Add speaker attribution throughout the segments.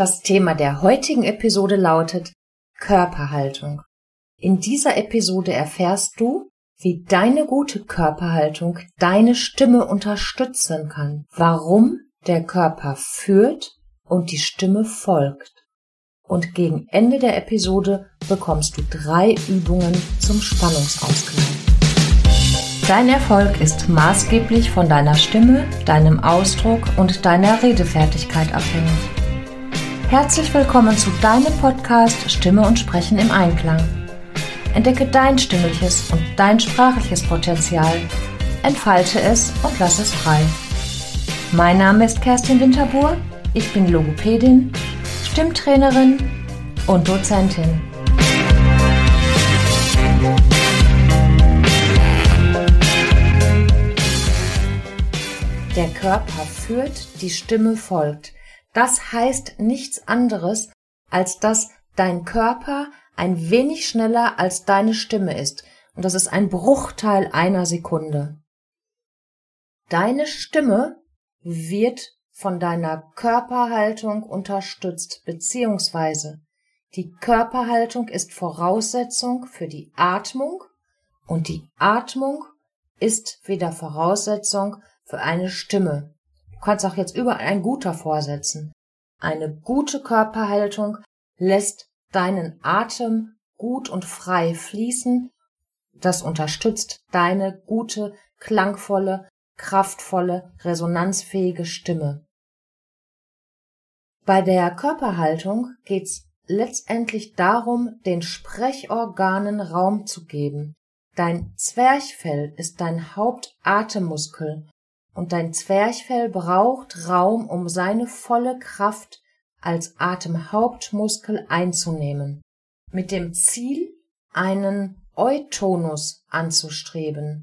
Speaker 1: Das Thema der heutigen Episode lautet Körperhaltung. In dieser Episode erfährst du, wie deine gute Körperhaltung deine Stimme unterstützen kann, warum der Körper führt und die Stimme folgt. Und gegen Ende der Episode bekommst du drei Übungen zum Spannungsausgleich. Dein Erfolg ist maßgeblich von deiner Stimme, deinem Ausdruck und deiner Redefertigkeit abhängig. Herzlich willkommen zu deinem Podcast Stimme und Sprechen im Einklang. Entdecke dein stimmliches und dein sprachliches Potenzial, entfalte es und lass es frei. Mein Name ist Kerstin Winterbuhr, ich bin Logopädin, Stimmtrainerin und Dozentin. Der Körper führt, die Stimme folgt. Das heißt nichts anderes, als dass dein Körper ein wenig schneller als deine Stimme ist. Und das ist ein Bruchteil einer Sekunde. Deine Stimme wird von deiner Körperhaltung unterstützt, beziehungsweise die Körperhaltung ist Voraussetzung für die Atmung und die Atmung ist wieder Voraussetzung für eine Stimme. Du kannst auch jetzt überall ein guter vorsetzen. Eine gute Körperhaltung lässt deinen Atem gut und frei fließen. Das unterstützt deine gute, klangvolle, kraftvolle, resonanzfähige Stimme. Bei der Körperhaltung geht's letztendlich darum, den Sprechorganen Raum zu geben. Dein Zwerchfell ist dein Hauptatemmuskel und dein Zwerchfell braucht Raum, um seine volle Kraft als Atemhauptmuskel einzunehmen, mit dem Ziel, einen Eutonus anzustreben.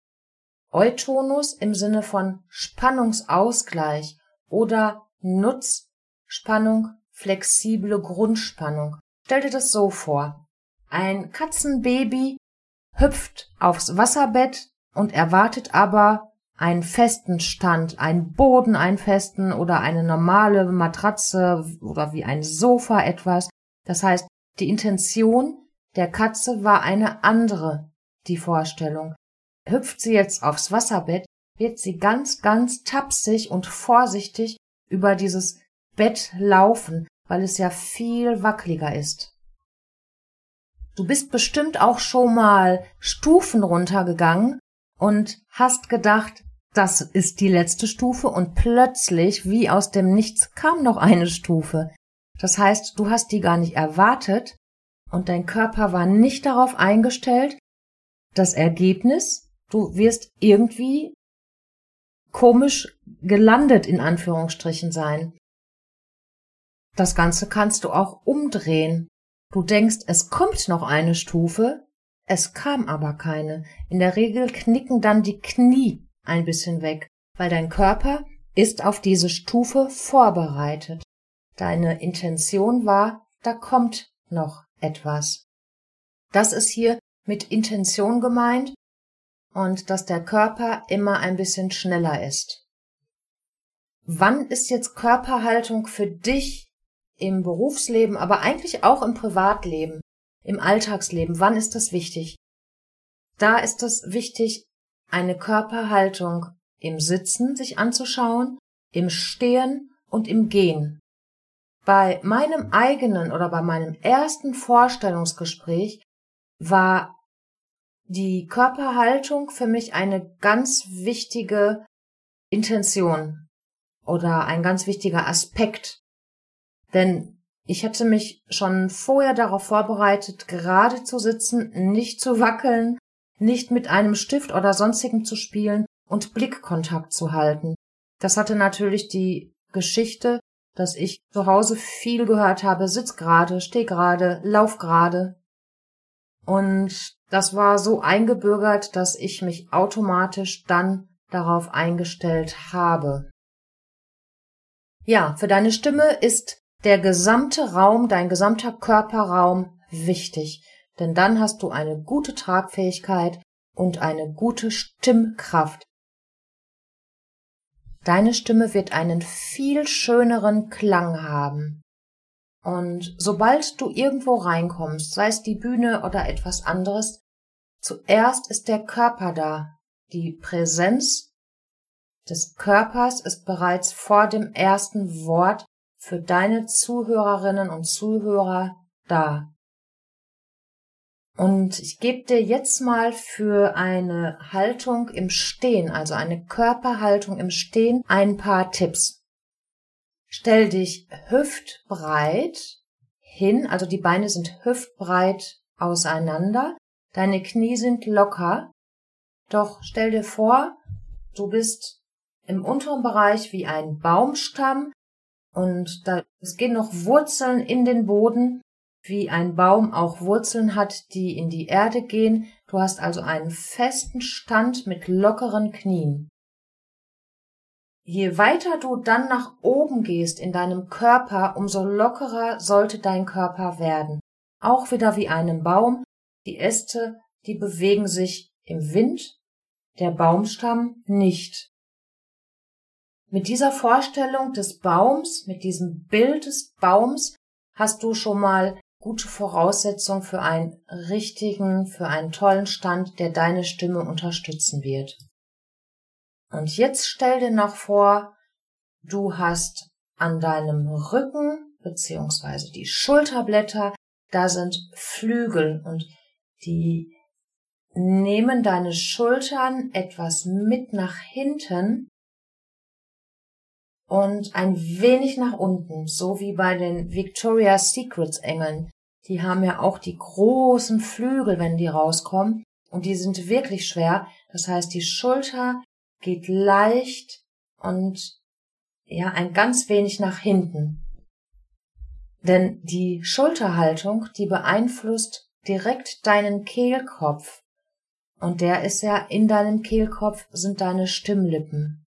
Speaker 1: Eutonus im Sinne von Spannungsausgleich oder Nutzspannung, flexible Grundspannung. Stell dir das so vor. Ein Katzenbaby hüpft aufs Wasserbett und erwartet aber einen festen Stand, einen Boden, einen festen oder eine normale Matratze oder wie ein Sofa etwas. Das heißt, die Intention der Katze war eine andere, die Vorstellung. Hüpft sie jetzt aufs Wasserbett, wird sie ganz, ganz tapsig und vorsichtig über dieses Bett laufen, weil es ja viel wackeliger ist. Du bist bestimmt auch schon mal Stufen runtergegangen und hast gedacht, das ist die letzte Stufe und plötzlich, wie aus dem Nichts, kam noch eine Stufe. Das heißt, du hast die gar nicht erwartet und dein Körper war nicht darauf eingestellt. Das Ergebnis, du wirst irgendwie komisch gelandet in Anführungsstrichen sein. Das Ganze kannst du auch umdrehen. Du denkst, es kommt noch eine Stufe, es kam aber keine. In der Regel knicken dann die Knie ein bisschen weg, weil dein Körper ist auf diese Stufe vorbereitet. Deine Intention war, da kommt noch etwas. Das ist hier mit Intention gemeint und dass der Körper immer ein bisschen schneller ist. Wann ist jetzt Körperhaltung für dich im Berufsleben, aber eigentlich auch im Privatleben, im Alltagsleben? Wann ist das wichtig? Da ist es wichtig, eine Körperhaltung im Sitzen sich anzuschauen, im Stehen und im Gehen. Bei meinem eigenen oder bei meinem ersten Vorstellungsgespräch war die Körperhaltung für mich eine ganz wichtige Intention oder ein ganz wichtiger Aspekt. Denn ich hatte mich schon vorher darauf vorbereitet, gerade zu sitzen, nicht zu wackeln, nicht mit einem Stift oder sonstigem zu spielen und Blickkontakt zu halten. Das hatte natürlich die Geschichte, dass ich zu Hause viel gehört habe, sitz gerade, steh gerade, lauf gerade. Und das war so eingebürgert, dass ich mich automatisch dann darauf eingestellt habe. Ja, für deine Stimme ist der gesamte Raum, dein gesamter Körperraum wichtig denn dann hast du eine gute Tragfähigkeit und eine gute Stimmkraft. Deine Stimme wird einen viel schöneren Klang haben. Und sobald du irgendwo reinkommst, sei es die Bühne oder etwas anderes, zuerst ist der Körper da. Die Präsenz des Körpers ist bereits vor dem ersten Wort für deine Zuhörerinnen und Zuhörer da. Und ich gebe dir jetzt mal für eine Haltung im Stehen, also eine Körperhaltung im Stehen, ein paar Tipps. Stell dich hüftbreit hin, also die Beine sind hüftbreit auseinander, deine Knie sind locker, doch stell dir vor, du bist im unteren Bereich wie ein Baumstamm und da, es gehen noch Wurzeln in den Boden wie ein Baum auch Wurzeln hat, die in die Erde gehen. Du hast also einen festen Stand mit lockeren Knien. Je weiter du dann nach oben gehst in deinem Körper, umso lockerer sollte dein Körper werden. Auch wieder wie einem Baum. Die Äste, die bewegen sich im Wind, der Baumstamm nicht. Mit dieser Vorstellung des Baums, mit diesem Bild des Baums, hast du schon mal gute Voraussetzung für einen richtigen, für einen tollen Stand, der deine Stimme unterstützen wird. Und jetzt stell dir noch vor, du hast an deinem Rücken beziehungsweise die Schulterblätter, da sind Flügel und die nehmen deine Schultern etwas mit nach hinten und ein wenig nach unten, so wie bei den Victoria's Secrets Engeln. Die haben ja auch die großen Flügel, wenn die rauskommen. Und die sind wirklich schwer. Das heißt, die Schulter geht leicht und ja, ein ganz wenig nach hinten. Denn die Schulterhaltung, die beeinflusst direkt deinen Kehlkopf. Und der ist ja in deinem Kehlkopf sind deine Stimmlippen.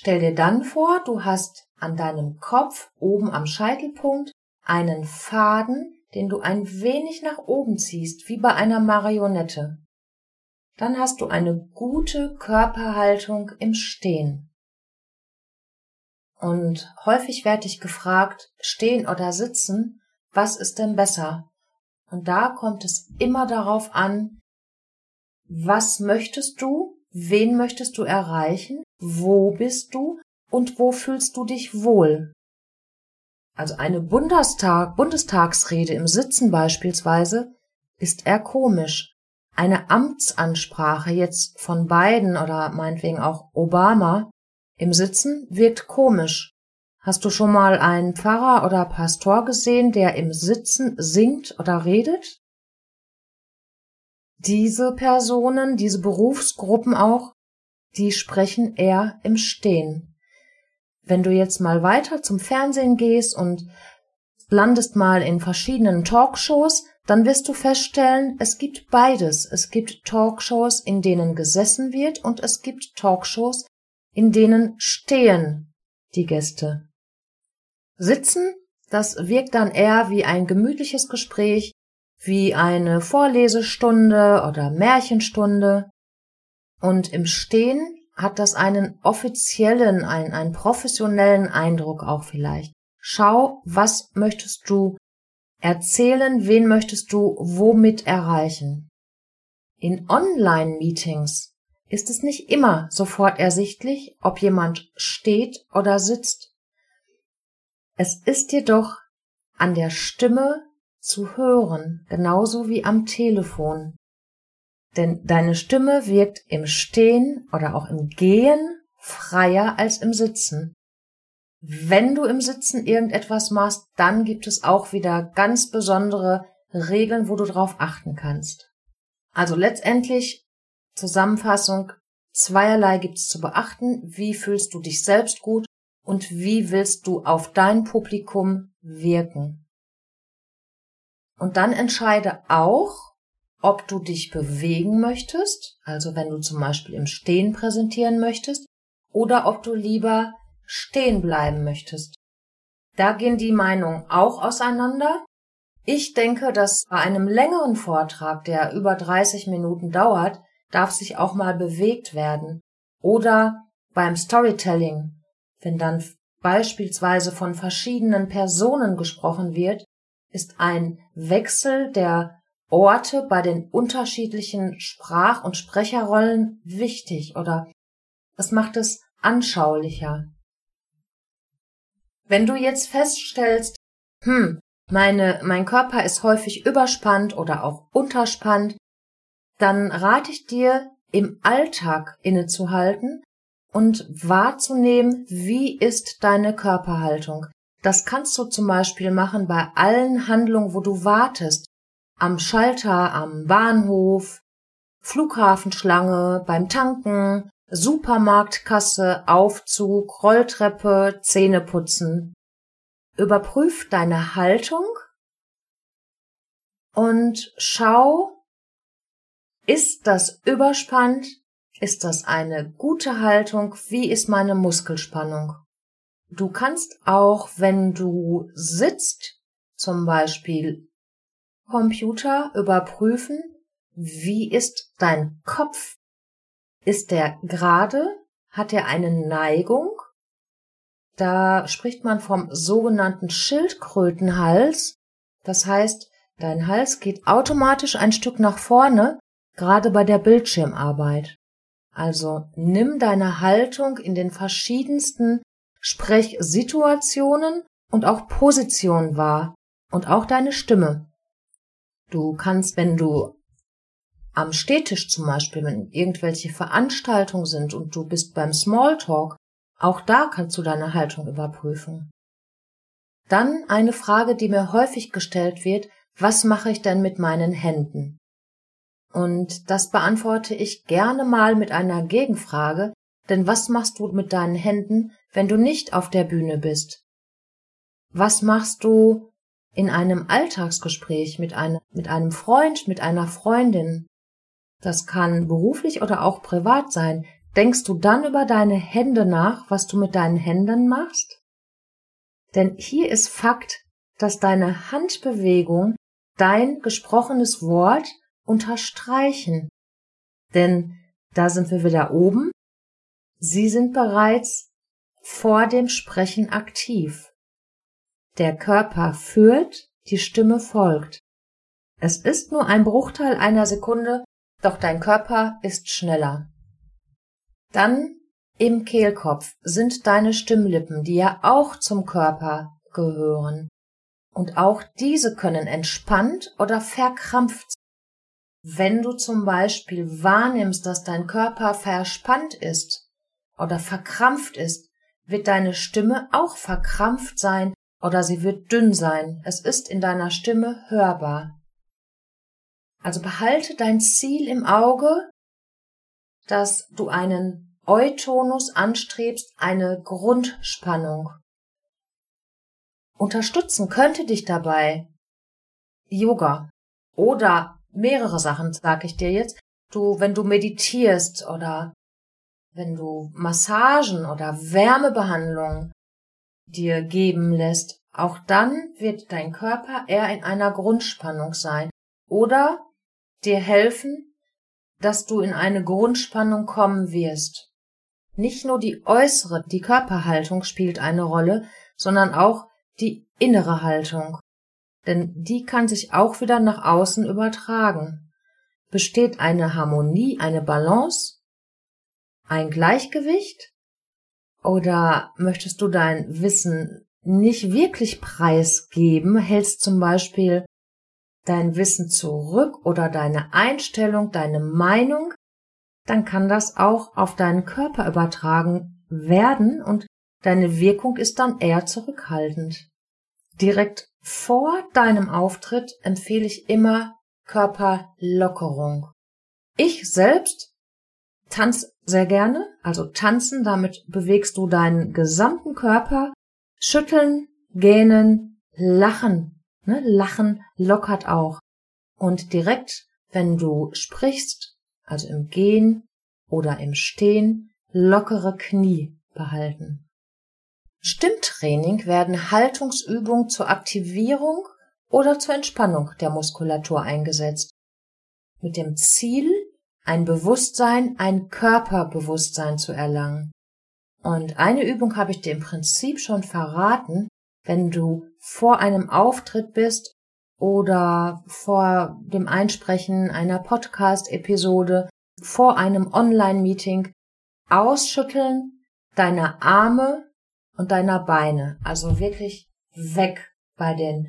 Speaker 1: Stell dir dann vor, du hast an deinem Kopf oben am Scheitelpunkt einen Faden, den du ein wenig nach oben ziehst, wie bei einer Marionette. Dann hast du eine gute Körperhaltung im Stehen. Und häufig werde ich gefragt, stehen oder sitzen, was ist denn besser? Und da kommt es immer darauf an, was möchtest du, wen möchtest du erreichen, wo bist du und wo fühlst du dich wohl? also eine Bundestag, Bundestagsrede im Sitzen beispielsweise, ist eher komisch. Eine Amtsansprache jetzt von Biden oder meinetwegen auch Obama im Sitzen wirkt komisch. Hast du schon mal einen Pfarrer oder Pastor gesehen, der im Sitzen singt oder redet? Diese Personen, diese Berufsgruppen auch, die sprechen eher im Stehen. Wenn du jetzt mal weiter zum Fernsehen gehst und landest mal in verschiedenen Talkshows, dann wirst du feststellen, es gibt beides. Es gibt Talkshows, in denen gesessen wird und es gibt Talkshows, in denen stehen die Gäste. Sitzen, das wirkt dann eher wie ein gemütliches Gespräch, wie eine Vorlesestunde oder Märchenstunde. Und im Stehen hat das einen offiziellen, einen, einen professionellen Eindruck auch vielleicht. Schau, was möchtest du erzählen, wen möchtest du womit erreichen. In Online-Meetings ist es nicht immer sofort ersichtlich, ob jemand steht oder sitzt. Es ist jedoch an der Stimme zu hören, genauso wie am Telefon. Denn deine Stimme wirkt im Stehen oder auch im Gehen freier als im Sitzen. Wenn du im Sitzen irgendetwas machst, dann gibt es auch wieder ganz besondere Regeln, wo du drauf achten kannst. Also letztendlich Zusammenfassung, zweierlei gibt's zu beachten. Wie fühlst du dich selbst gut und wie willst du auf dein Publikum wirken? Und dann entscheide auch, ob du dich bewegen möchtest, also wenn du zum Beispiel im Stehen präsentieren möchtest, oder ob du lieber stehen bleiben möchtest. Da gehen die Meinungen auch auseinander. Ich denke, dass bei einem längeren Vortrag, der über 30 Minuten dauert, darf sich auch mal bewegt werden. Oder beim Storytelling, wenn dann beispielsweise von verschiedenen Personen gesprochen wird, ist ein Wechsel der Orte bei den unterschiedlichen Sprach- und Sprecherrollen wichtig oder es macht es anschaulicher. Wenn du jetzt feststellst, hm, meine, mein Körper ist häufig überspannt oder auch unterspannt, dann rate ich dir, im Alltag innezuhalten und wahrzunehmen, wie ist deine Körperhaltung. Das kannst du zum Beispiel machen bei allen Handlungen, wo du wartest. Am Schalter, am Bahnhof, Flughafenschlange, beim Tanken, Supermarktkasse, Aufzug, Rolltreppe, Zähneputzen. Überprüf deine Haltung und schau, ist das überspannt? Ist das eine gute Haltung? Wie ist meine Muskelspannung? Du kannst auch, wenn du sitzt, zum Beispiel Computer überprüfen, wie ist dein Kopf? Ist der gerade? Hat er eine Neigung? Da spricht man vom sogenannten Schildkrötenhals. Das heißt, dein Hals geht automatisch ein Stück nach vorne, gerade bei der Bildschirmarbeit. Also nimm deine Haltung in den verschiedensten Sprechsituationen und auch Positionen wahr und auch deine Stimme. Du kannst, wenn du am Städtisch zum Beispiel, wenn irgendwelche Veranstaltungen sind und du bist beim Smalltalk, auch da kannst du deine Haltung überprüfen. Dann eine Frage, die mir häufig gestellt wird, was mache ich denn mit meinen Händen? Und das beantworte ich gerne mal mit einer Gegenfrage, denn was machst du mit deinen Händen, wenn du nicht auf der Bühne bist? Was machst du in einem Alltagsgespräch mit einem, mit einem Freund, mit einer Freundin? Das kann beruflich oder auch privat sein. Denkst du dann über deine Hände nach, was du mit deinen Händen machst? Denn hier ist Fakt, dass deine Handbewegung dein gesprochenes Wort unterstreichen. Denn da sind wir wieder oben. Sie sind bereits vor dem Sprechen aktiv. Der Körper führt, die Stimme folgt. Es ist nur ein Bruchteil einer Sekunde, doch dein Körper ist schneller. Dann im Kehlkopf sind deine Stimmlippen, die ja auch zum Körper gehören. Und auch diese können entspannt oder verkrampft wenn du zum Beispiel wahrnimmst, dass dein Körper verspannt ist oder verkrampft ist, wird deine Stimme auch verkrampft sein oder sie wird dünn sein. Es ist in deiner Stimme hörbar. Also behalte dein Ziel im Auge, dass du einen Eutonus anstrebst, eine Grundspannung. Unterstützen könnte dich dabei Yoga oder mehrere Sachen, sag ich dir jetzt. Du, wenn du meditierst oder wenn du Massagen oder Wärmebehandlungen dir geben lässt, auch dann wird dein Körper eher in einer Grundspannung sein oder dir helfen, dass du in eine Grundspannung kommen wirst. Nicht nur die äußere, die Körperhaltung spielt eine Rolle, sondern auch die innere Haltung denn die kann sich auch wieder nach außen übertragen. Besteht eine Harmonie, eine Balance, ein Gleichgewicht? Oder möchtest du dein Wissen nicht wirklich preisgeben, hältst zum Beispiel dein Wissen zurück oder deine Einstellung, deine Meinung, dann kann das auch auf deinen Körper übertragen werden und deine Wirkung ist dann eher zurückhaltend. Direkt vor deinem Auftritt empfehle ich immer Körperlockerung. Ich selbst tanze sehr gerne, also tanzen, damit bewegst du deinen gesamten Körper. Schütteln, gähnen, lachen. Ne? Lachen lockert auch. Und direkt, wenn du sprichst, also im Gehen oder im Stehen, lockere Knie behalten. Stimmtraining werden Haltungsübungen zur Aktivierung oder zur Entspannung der Muskulatur eingesetzt, mit dem Ziel, ein Bewusstsein, ein Körperbewusstsein zu erlangen. Und eine Übung habe ich dir im Prinzip schon verraten, wenn du vor einem Auftritt bist oder vor dem Einsprechen einer Podcast-Episode, vor einem Online-Meeting, ausschütteln deiner Arme und deiner Beine. Also wirklich weg bei den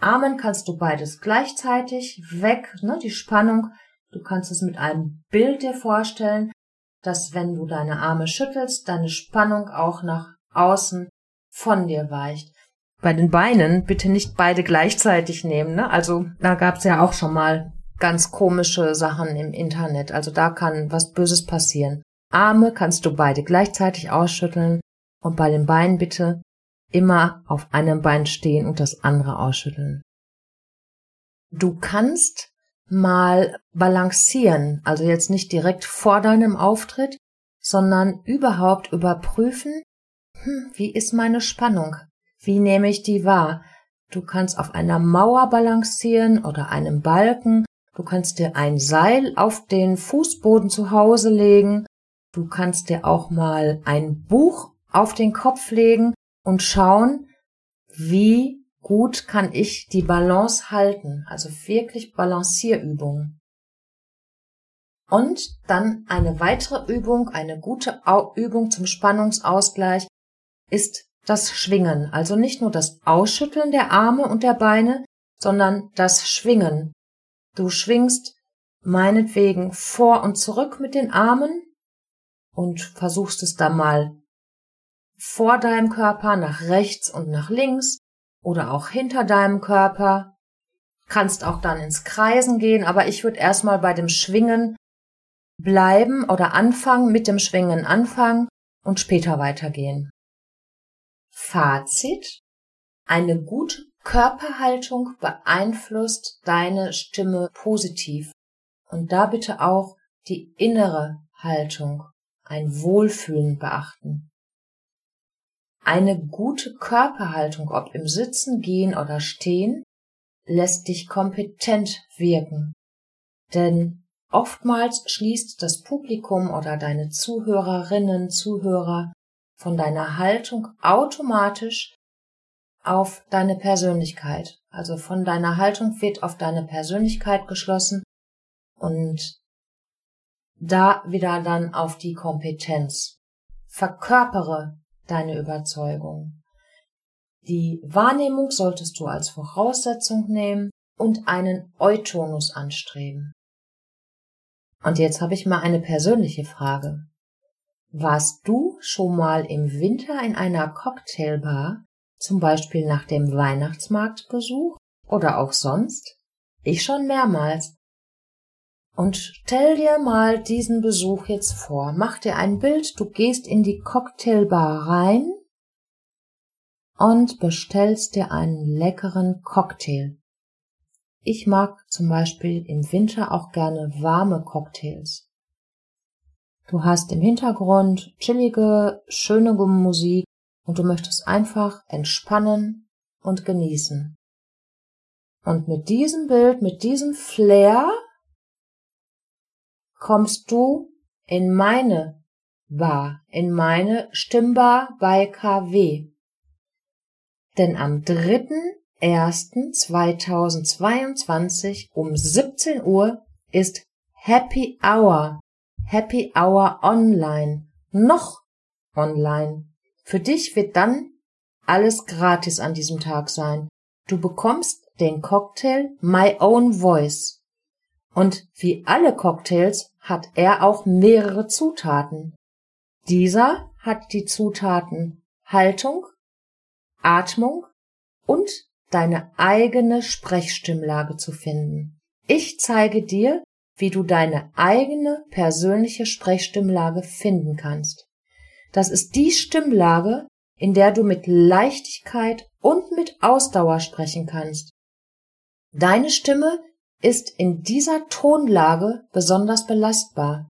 Speaker 1: Armen kannst du beides gleichzeitig weg, ne, die Spannung. Du kannst es mit einem Bild dir vorstellen, dass wenn du deine Arme schüttelst, deine Spannung auch nach außen von dir weicht. Bei den Beinen bitte nicht beide gleichzeitig nehmen. Ne? Also da gab's ja auch schon mal ganz komische Sachen im Internet. Also da kann was Böses passieren. Arme kannst du beide gleichzeitig ausschütteln und bei den Beinen bitte immer auf einem Bein stehen und das andere ausschütteln. Du kannst mal balancieren, also jetzt nicht direkt vor deinem Auftritt, sondern überhaupt überprüfen, hm, wie ist meine Spannung? Wie nehme ich die wahr? Du kannst auf einer Mauer balancieren oder einem Balken, du kannst dir ein Seil auf den Fußboden zu Hause legen, du kannst dir auch mal ein Buch auf den Kopf legen und schauen, wie gut kann ich die Balance halten, also wirklich Balancierübungen. Und dann eine weitere Übung, eine gute Übung zum Spannungsausgleich ist das Schwingen, also nicht nur das Ausschütteln der Arme und der Beine, sondern das Schwingen. Du schwingst meinetwegen vor und zurück mit den Armen und versuchst es da mal vor deinem Körper nach rechts und nach links oder auch hinter deinem Körper. Kannst auch dann ins Kreisen gehen, aber ich würde erstmal bei dem Schwingen bleiben oder anfangen, mit dem Schwingen anfangen und später weitergehen. Fazit. Eine gute Körperhaltung beeinflusst deine Stimme positiv. Und da bitte auch die innere Haltung, ein Wohlfühlen beachten. Eine gute Körperhaltung, ob im Sitzen, Gehen oder Stehen, lässt dich kompetent wirken. Denn oftmals schließt das Publikum oder deine Zuhörerinnen, Zuhörer von deiner Haltung automatisch auf deine Persönlichkeit. Also von deiner Haltung wird auf deine Persönlichkeit geschlossen und da wieder dann auf die Kompetenz. Verkörpere deine Überzeugung. Die Wahrnehmung solltest du als Voraussetzung nehmen und einen Eutonus anstreben. Und jetzt habe ich mal eine persönliche Frage. Warst du schon mal im Winter in einer Cocktailbar, zum Beispiel nach dem Weihnachtsmarktbesuch oder auch sonst? Ich schon mehrmals. Und stell dir mal diesen Besuch jetzt vor. Mach dir ein Bild, du gehst in die Cocktailbar rein und bestellst dir einen leckeren Cocktail. Ich mag zum Beispiel im Winter auch gerne warme Cocktails. Du hast im Hintergrund chillige, schöne Musik und du möchtest einfach entspannen und genießen. Und mit diesem Bild, mit diesem Flair kommst du in meine Bar, in meine Stimmbar bei KW. Denn am 3.1.2022 um 17 Uhr ist Happy Hour, Happy Hour online, noch online. Für dich wird dann alles gratis an diesem Tag sein. Du bekommst den Cocktail My Own Voice. Und wie alle Cocktails hat er auch mehrere Zutaten. Dieser hat die Zutaten Haltung, Atmung und deine eigene Sprechstimmlage zu finden. Ich zeige dir, wie du deine eigene persönliche Sprechstimmlage finden kannst. Das ist die Stimmlage, in der du mit Leichtigkeit und mit Ausdauer sprechen kannst. Deine Stimme ist in dieser Tonlage besonders belastbar.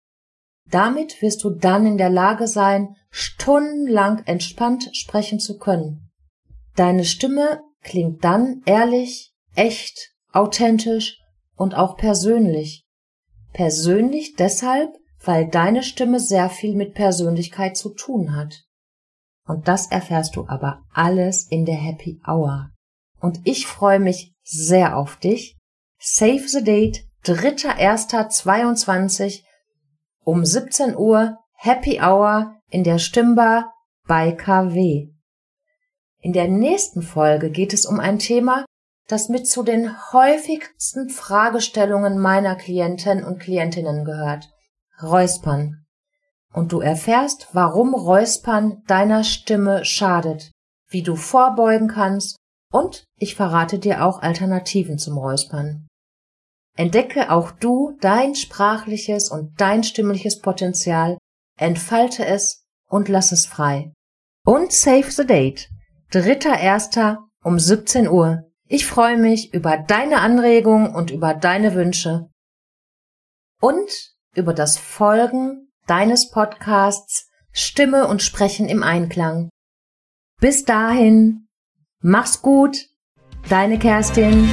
Speaker 1: Damit wirst du dann in der Lage sein, stundenlang entspannt sprechen zu können. Deine Stimme klingt dann ehrlich, echt, authentisch und auch persönlich. Persönlich deshalb, weil deine Stimme sehr viel mit Persönlichkeit zu tun hat. Und das erfährst du aber alles in der Happy Hour. Und ich freue mich sehr auf dich. Save the Date, 3.1.22 um 17 Uhr Happy Hour in der Stimmbar bei KW. In der nächsten Folge geht es um ein Thema, das mit zu den häufigsten Fragestellungen meiner Klienten und Klientinnen gehört. Räuspern. Und du erfährst, warum Räuspern deiner Stimme schadet, wie du vorbeugen kannst und ich verrate dir auch Alternativen zum Räuspern. Entdecke auch du dein sprachliches und dein stimmliches Potenzial, entfalte es und lass es frei. Und save the date. Dritter Erster um 17 Uhr. Ich freue mich über deine Anregungen und über deine Wünsche und über das Folgen deines Podcasts Stimme und Sprechen im Einklang. Bis dahin, mach's gut, deine Kerstin.